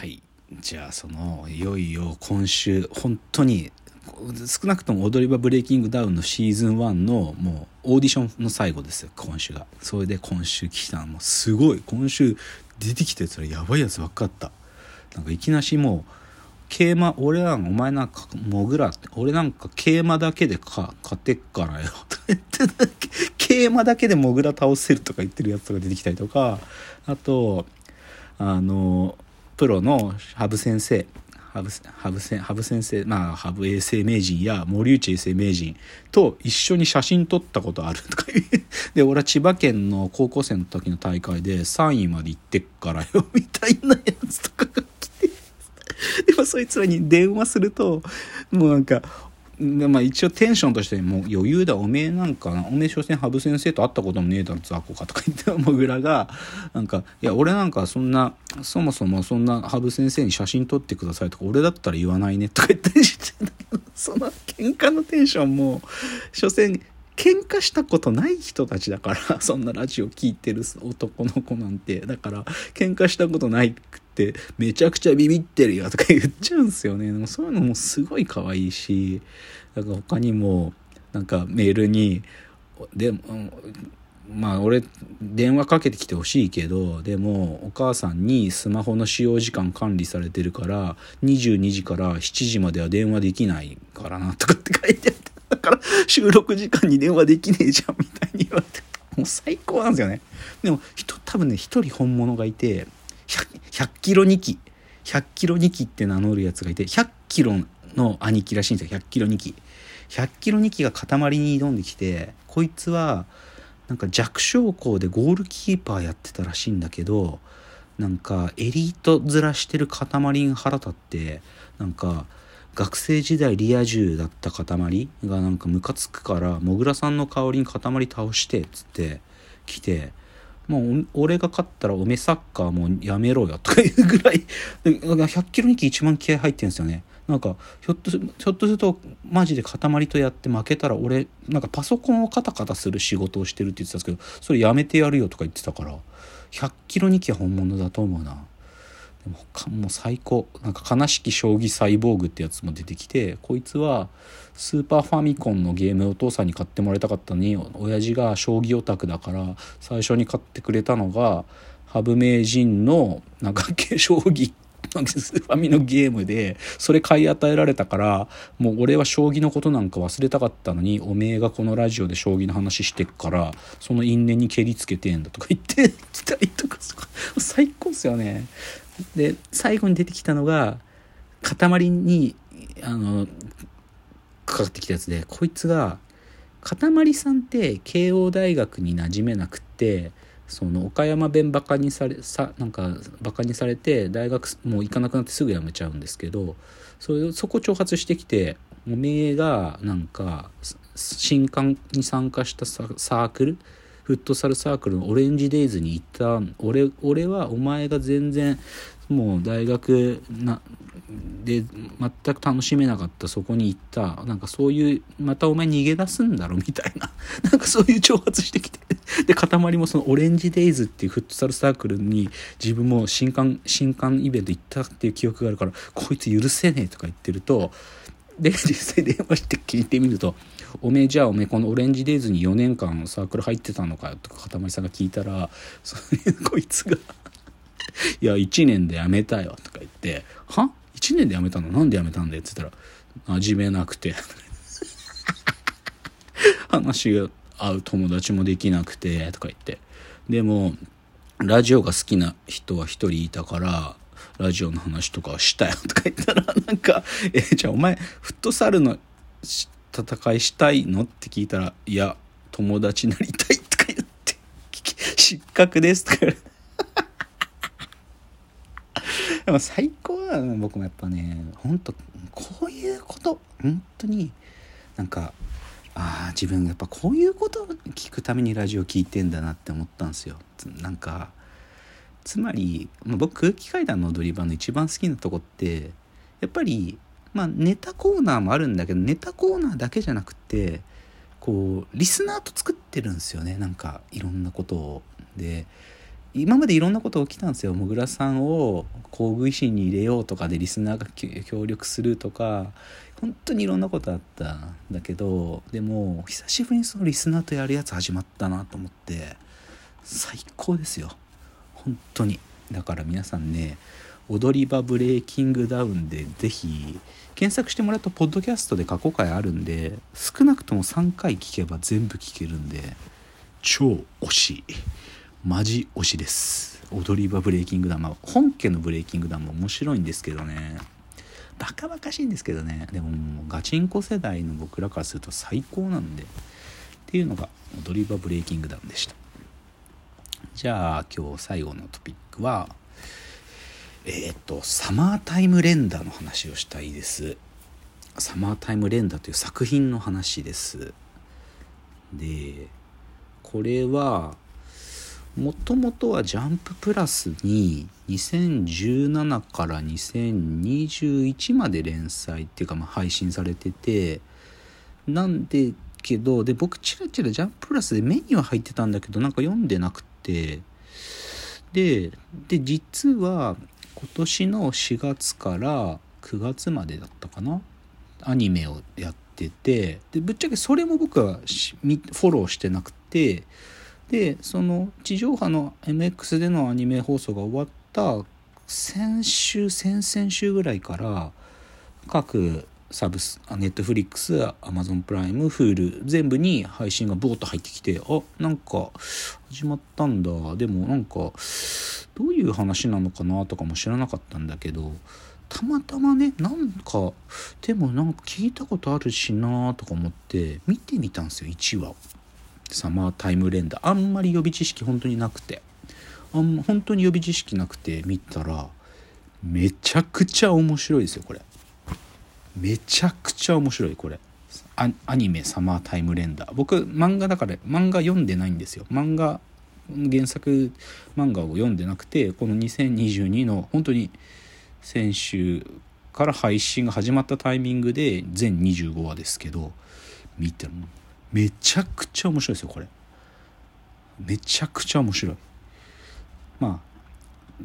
はい。じゃあそのいよいよ今週本当に少なくとも踊り場ブレイキングダウンのシーズン1のもうオーディションの最後ですよ今週が。それで今週来たの。もうすごい。今週出てきたやつらやばいやつばっかった。なんかいきなしもう桂馬俺らお前なんかモグラ俺なんか桂馬だけでか勝てっからよ。と言って桂馬だけでモグラ倒せるとか言ってるやつとか出てきたりとかあとあのプロの羽生先生羽生羽生羽生先生まあ羽生衛生名人や森内衛生名人と一緒に写真撮ったことあるとか で俺は千葉県の高校生の時の大会で3位まで行ってっからよ みたいなやつとかが来て。でもそいつらに電話するともうなんかでまあ一応テンションとしてもう余裕だおめえなんかなおめえ所詮羽生先生と会ったこともねえだろ雑魚かとか言ってもぐらがなんかいや俺なんかそんなそもそもそんな羽生先生に写真撮ってくださいとか俺だったら言わないねとか言ったりしてその喧嘩のテンションも所詮喧嘩したことない人たちだからそんなラジオ聴いてる男の子なんて。だから喧嘩したことないくてめちゃくちゃビビってるよとか言っちゃうんですよね。でもそういうのもすごい可愛いしだから他にもなんかメールにでまあ俺電話かけてきてほしいけどでもお母さんにスマホの使用時間管理されてるから22時から7時までは電話できないからなとかって書いてあって だから収録時間に電話できねえじゃんみたいに言われて。もう最高なんですよね。でも人多分ね一人本物がいて 100, 100キロ2機100キロ2機って名乗るやつがいて100キロの兄貴らしいんですよ。100キロ2機。100キロ2機が塊に挑んできてこいつはなんか弱小校でゴールキーパーやってたらしいんだけどなんかエリート面してる塊に腹立ってなんか学生時代リア充だった塊がなんかムカつくからもぐらさんの代わりに塊倒してっつって来てもう俺が勝ったらおめサッカーもうやめろよとかいうぐらい100キロ2期一番気合入ってるんですよね。なんかひょっとひょっとするとマジで塊とやって負けたら俺なんかパソコンをカタカタする仕事をしてるって言ってたんですけどそれやめてやるよとか言ってたから100キロ2期は本物だと思うな。でももう最高。なんか悲しき将棋サイボーグってやつも出てきてこいつはスーパーファミコンのゲームお父さんに買ってもらいたかったのに親父が将棋オタクだから最初に買ってくれたのが羽生名人のなんか 将棋スーファミのゲームでそれ買い与えられたからもう俺は将棋のことなんか忘れたかったのにおめえがこのラジオで将棋の話してっからその因縁に蹴りつけてんだとか言ってきたりとか最高っすよね。で最後に出てきたのが塊にあのかかってきたやつでこいつが塊さんって慶応大学に馴染めなくってその岡山弁バカにされさなんかバカにされて大学もう行かなくなってすぐ辞めちゃうんですけどそれそこ挑発してきておめえがなんか新刊に参加したサークルフットサルサークルのオレンジデイズに行った俺俺はお前が全然もう大学なで全く楽しめなかったそこに行った。なんかそういうまたお前逃げ出すんだろみたいな。なんかそういう挑発してきて。で塊もそのオレンジデイズっていうフットサルサークルに自分も新刊新刊イベント行ったっていう記憶があるからこいつ許せねえとか言ってるとで実際電話して聞いてみると「おめえじゃあおめえこのオレンジデイズに4年間サークル入ってたのかよ」とか塊さんが聞いたらそれ こいつがいや、1年で辞めたよ、とか言って、は ?1 年で辞めたの？なんで辞めたんだよって言ったら、馴染めなくて 話が合う友達もできなくて、とか言って。でも、ラジオが好きな人は一人いたから、ラジオの話とかしたよ、とか言ったら、なんか、えじゃあお前、フットサルの戦いしたいの？って聞いたら、いや、友達になりたい、とか言って、失格です、とか言われて。でも最高だね僕もやっぱねほんとこういうこと本当になんかああ自分やっぱこういうことを聞くためにラジオ聞いてんだなって思ったんですよなんかつまり、まあ、僕空気階段の踊り場の一番好きなとこってやっぱりまあネタコーナーもあるんだけどネタコーナーだけじゃなくてこうリスナーと作ってるんですよねなんかいろんなことを。で今までいろんなこと起きたんですよ。もぐらさんを工具維新に入れようとかでリスナーが協力するとか。本当にいろんなことあったんだけどでも久しぶりにそのリスナーとやるやつ始まったなと思って最高ですよ。本当に。だから皆さんね踊り場ブレイキングダウンでぜひ検索してもらうとポッドキャストで過去回あるんで少なくとも3回聞けば全部聞けるんで超推しい。マジ推しです。踊り場ブレイキングダウン、本家のブレイキングダウンも面白いんですけどね。バカバカしいんですけどね。でももうガチンコ世代の僕らからすると最高なんで。っていうのが踊り場ブレイキングダウンでした。じゃあ今日最後のトピックはえっ、とサマータイム連打の話をしたいです。サマータイム連打という作品の話です。でこれはもともとはジャンププラスに2017から2021まで連載っていうかまあ配信されててなんでけどで僕チラチラジャンププラスで目には入ってたんだけどなんか読んでなくてでで実は今年の4月から9月までだったかなアニメをやっててでぶっちゃけそれも僕はフォローしてなくてでその地上波の MX でのアニメ放送が終わった先週先々週ぐらいから各サブス Netflix Amazon Prime Hulu 全部に配信がボーッと入ってきてあなんか始まったんだ。でもなんかどういう話なのかなとかも知らなかったんだけどたまたまねなんかでもなんか聞いたことあるしなとか思って見てみたんですよ1話サマータイム連打あんまり予備知識本当になくて。あん本当に予備知識なくて見たらめちゃくちゃ面白いですよこれ。めちゃくちゃ面白いこれ。アニメ「サマータイムレンダー」僕漫画だから漫画読んでないんですよ。漫画原作漫画を読んでなくてこの2022の本当に先週から配信が始まったタイミングで全25話ですけど見てもめちゃくちゃ面白いですよこれ。めちゃくちゃ面白い。ま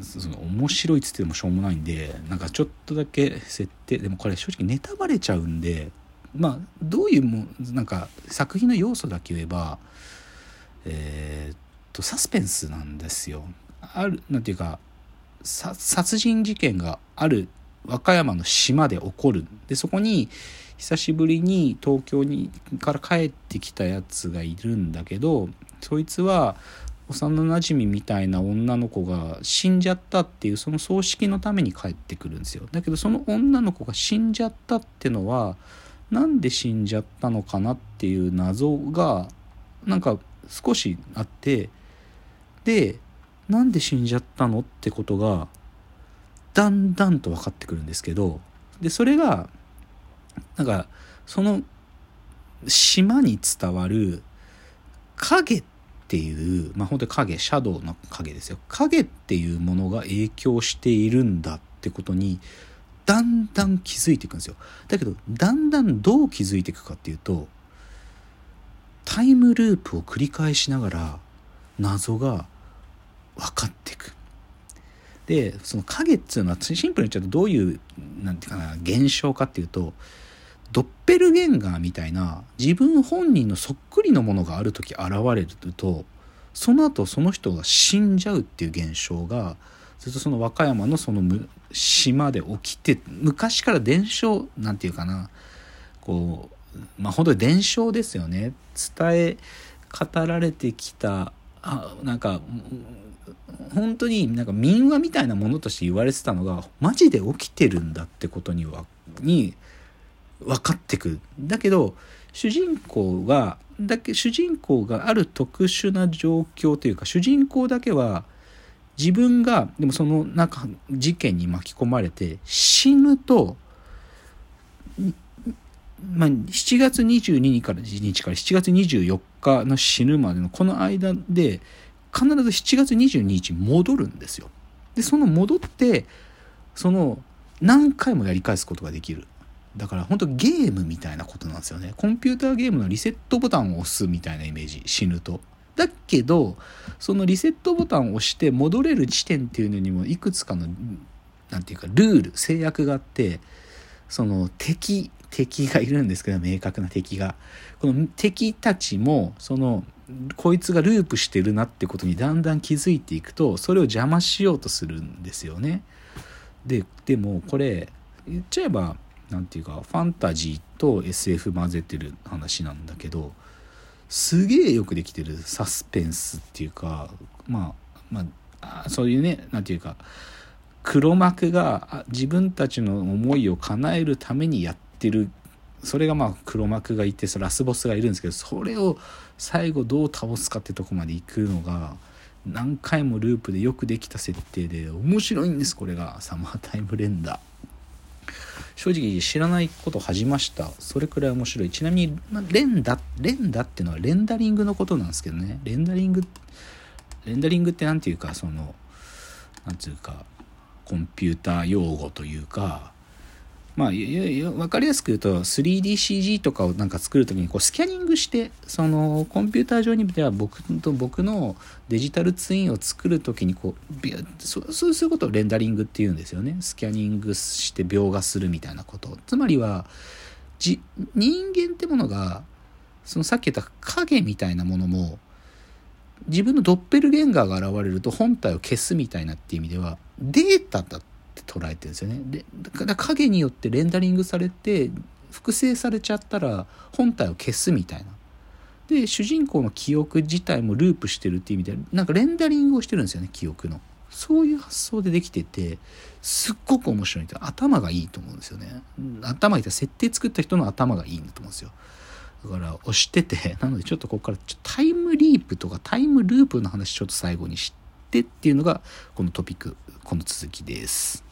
あその面白いっつってもしょうもないんでなんかちょっとだけ設定でもこれ正直ネタバレちゃうんでまあどういうもなんか作品の要素だけ言えばえー、っとサスペンスなんですよ。あるなんていうか殺人事件がある和歌山の島で起こる。でそこに久しぶりに東京にから帰ってきたやつがいるんだけどそいつは幼なじみみたいな女の子が死んじゃったっていうその葬式のために帰ってくるんですよ。だけどその女の子が死んじゃったってのはなんで死んじゃったのかなっていう謎がなんか少しあってでなんで死んじゃったのってことがだんだんと分かってくるんですけどでそれがなんかその島に伝わる影っていう、まあ本当に影、シャドウの影ですよ。影っていうものが影響しているんだってことに、だんだん気づいていくんですよ。だけど、だんだんどう気づいていくかっていうと、タイムループを繰り返しながら、謎が分かっていく。で、その影っていうのはシンプルに言っちゃうとどういう、なんていうかな、現象かっていうと、ドッペルゲンガーみたいな自分本人のそっくりのものがある時現れるとその後その人が死んじゃうっていう現象がずっとその和歌山のその島で起きて昔から伝承なんていうかなこうまあ本当に伝承ですよね。伝え語られてきたあなんか本当になんか民話みたいなものとして言われてたのがマジで起きてるんだってことにはに分かってく。だけど主人公がだけ主人公がある特殊な状況というか主人公だけは自分がでもその中事件に巻き込まれて死ぬと、まあ、7月22日から日から7月24日の死ぬまでのこの間で必ず7月22日戻るんですよ。でその戻ってその何回もやり返すことができる。だから本当ゲームみたいなことなんですよね。コンピューターゲームのリセットボタンを押すみたいなイメージ。死ぬと。だけどそのリセットボタンを押して戻れる地点っていうのにもいくつかのなんていうかルール制約があってその敵敵がいるんですけど明確な敵が。この敵たちもそのこいつがループしてるなってことにだんだん気づいていくとそれを邪魔しようとするんですよね。ででもこれ言っちゃえば何て言うかファンタジーと SF 混ぜてる話なんだけどすげえよくできてるサスペンスっていうかまあまあそういうね何て言うか黒幕が自分たちの思いを叶えるためにやってる。それがまあ黒幕がいてラスボスがいるんですけどそれを最後どう倒すかってとこまで行くのが何回もループでよくできた設定で面白いんですこれが。サマータイムレンダー。正直知らないこと恥じました。それくらい面白い。ちなみに、まレンダレンダっていうのはレンダリングのことなんですけどね。レンダリングレンダリングって何て言うかその何て言うかコンピューター用語というかまあ、分かりやすく言うと 3DCG とかをなんか作る時にこうスキャニングしてそのコンピューター上にでは僕と僕のデジタルツインを作る時にこうそうそういうことをレンダリングっていうんですよね。スキャニングして描画するみたいなこと。つまりはじ人間ってものがそのさっき言った影みたいなものも自分のドッペルゲンガーが現れると本体を消すみたいなっていう意味ではデータだって捉えてるんですよね。でだから影によってレンダリングされて複製されちゃったら本体を消すみたいな。で主人公の記憶自体もループしてるっていう意味でなんかレンダリングをしてるんですよね記憶の。そういう発想でできててすっごく面白い頭がいいと思うんですよね。頭いいって設定作った人の頭がいいんだと思うんですよ。だから押しててなのでちょっとここからタイムリープとかタイムループの話ちょっと最後にしてっていうのがこのトピックこの続きです。